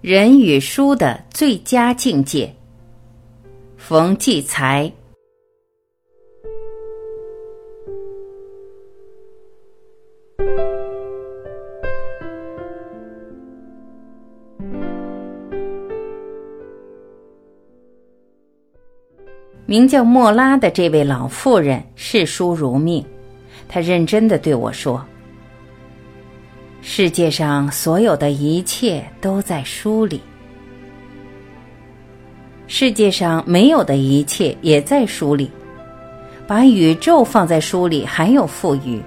人与书的最佳境界。冯骥才。名叫莫拉的这位老妇人视书如命，她认真的对我说：“世界上所有的一切都在书里，世界上没有的一切也在书里。把宇宙放在书里还有富余。”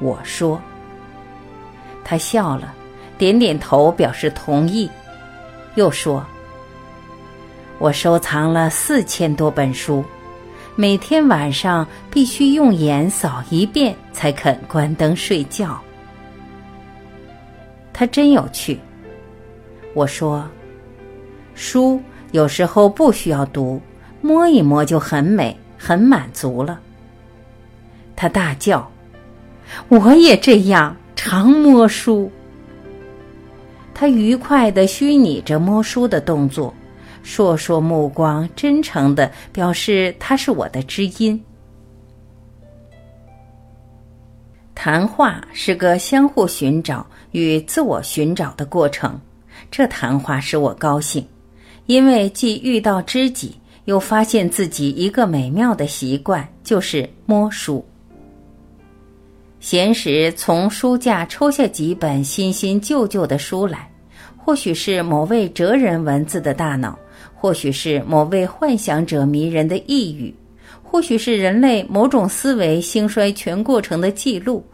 我说。他笑了，点点头表示同意，又说。我收藏了四千多本书，每天晚上必须用眼扫一遍才肯关灯睡觉。他真有趣。我说，书有时候不需要读，摸一摸就很美，很满足了。他大叫：“我也这样，常摸书。”他愉快的虚拟着摸书的动作。烁烁目光，真诚的表示他是我的知音。谈话是个相互寻找与自我寻找的过程，这谈话使我高兴，因为既遇到知己，又发现自己一个美妙的习惯，就是摸书。闲时从书架抽下几本新新旧旧的书来，或许是某位哲人文字的大脑。或许是某位幻想者迷人的呓语，或许是人类某种思维兴衰全过程的记录，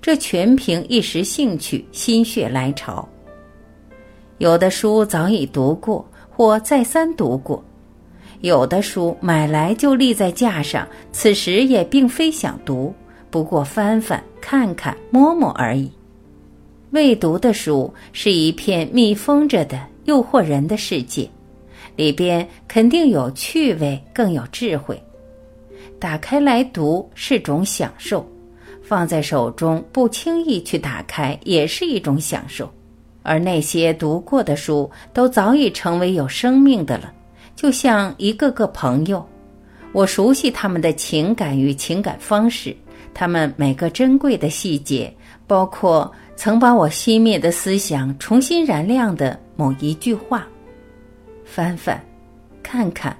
这全凭一时兴趣、心血来潮。有的书早已读过或再三读过，有的书买来就立在架上，此时也并非想读，不过翻翻、看看、摸摸而已。未读的书是一片密封着的诱惑人的世界。里边肯定有趣味，更有智慧。打开来读是种享受，放在手中不轻易去打开也是一种享受。而那些读过的书都早已成为有生命的了，就像一个个朋友。我熟悉他们的情感与情感方式，他们每个珍贵的细节，包括曾把我熄灭的思想重新燃亮的某一句话。翻翻，看看，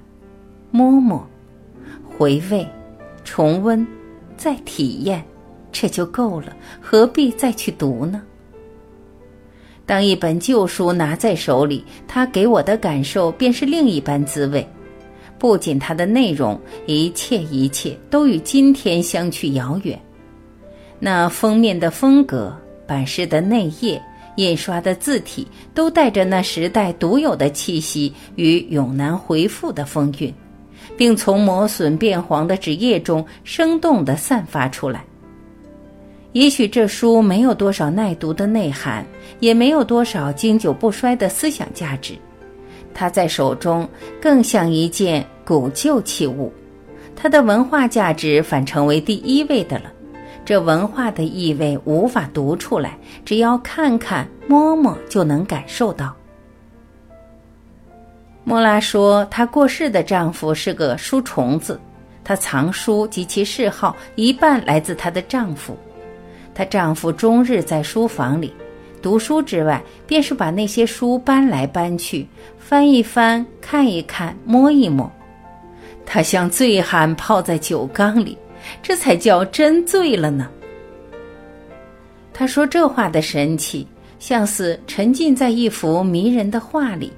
摸摸，回味，重温，再体验，这就够了。何必再去读呢？当一本旧书拿在手里，它给我的感受便是另一般滋味。不仅它的内容，一切一切都与今天相去遥远。那封面的风格，版式的内页。印刷的字体都带着那时代独有的气息与永难回复的风韵，并从磨损变黄的纸页中生动地散发出来。也许这书没有多少耐读的内涵，也没有多少经久不衰的思想价值，它在手中更像一件古旧器物，它的文化价值反成为第一位的了。这文化的意味无法读出来，只要看看、摸摸就能感受到。莫拉说，她过世的丈夫是个书虫子，她藏书及其嗜好一半来自她的丈夫。她丈夫终日在书房里读书之外，便是把那些书搬来搬去，翻一翻，看一看，摸一摸。他像醉汉泡在酒缸里。这才叫真醉了呢。他说这话的神气，像似沉浸在一幅迷人的画里。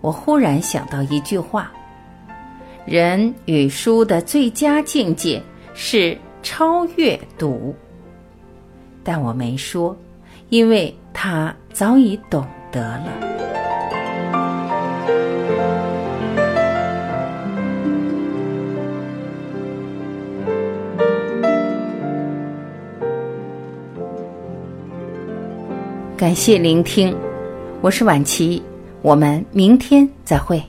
我忽然想到一句话：人与书的最佳境界是超越读。但我没说，因为他早已懂得了。感谢聆听，我是晚琪，我们明天再会。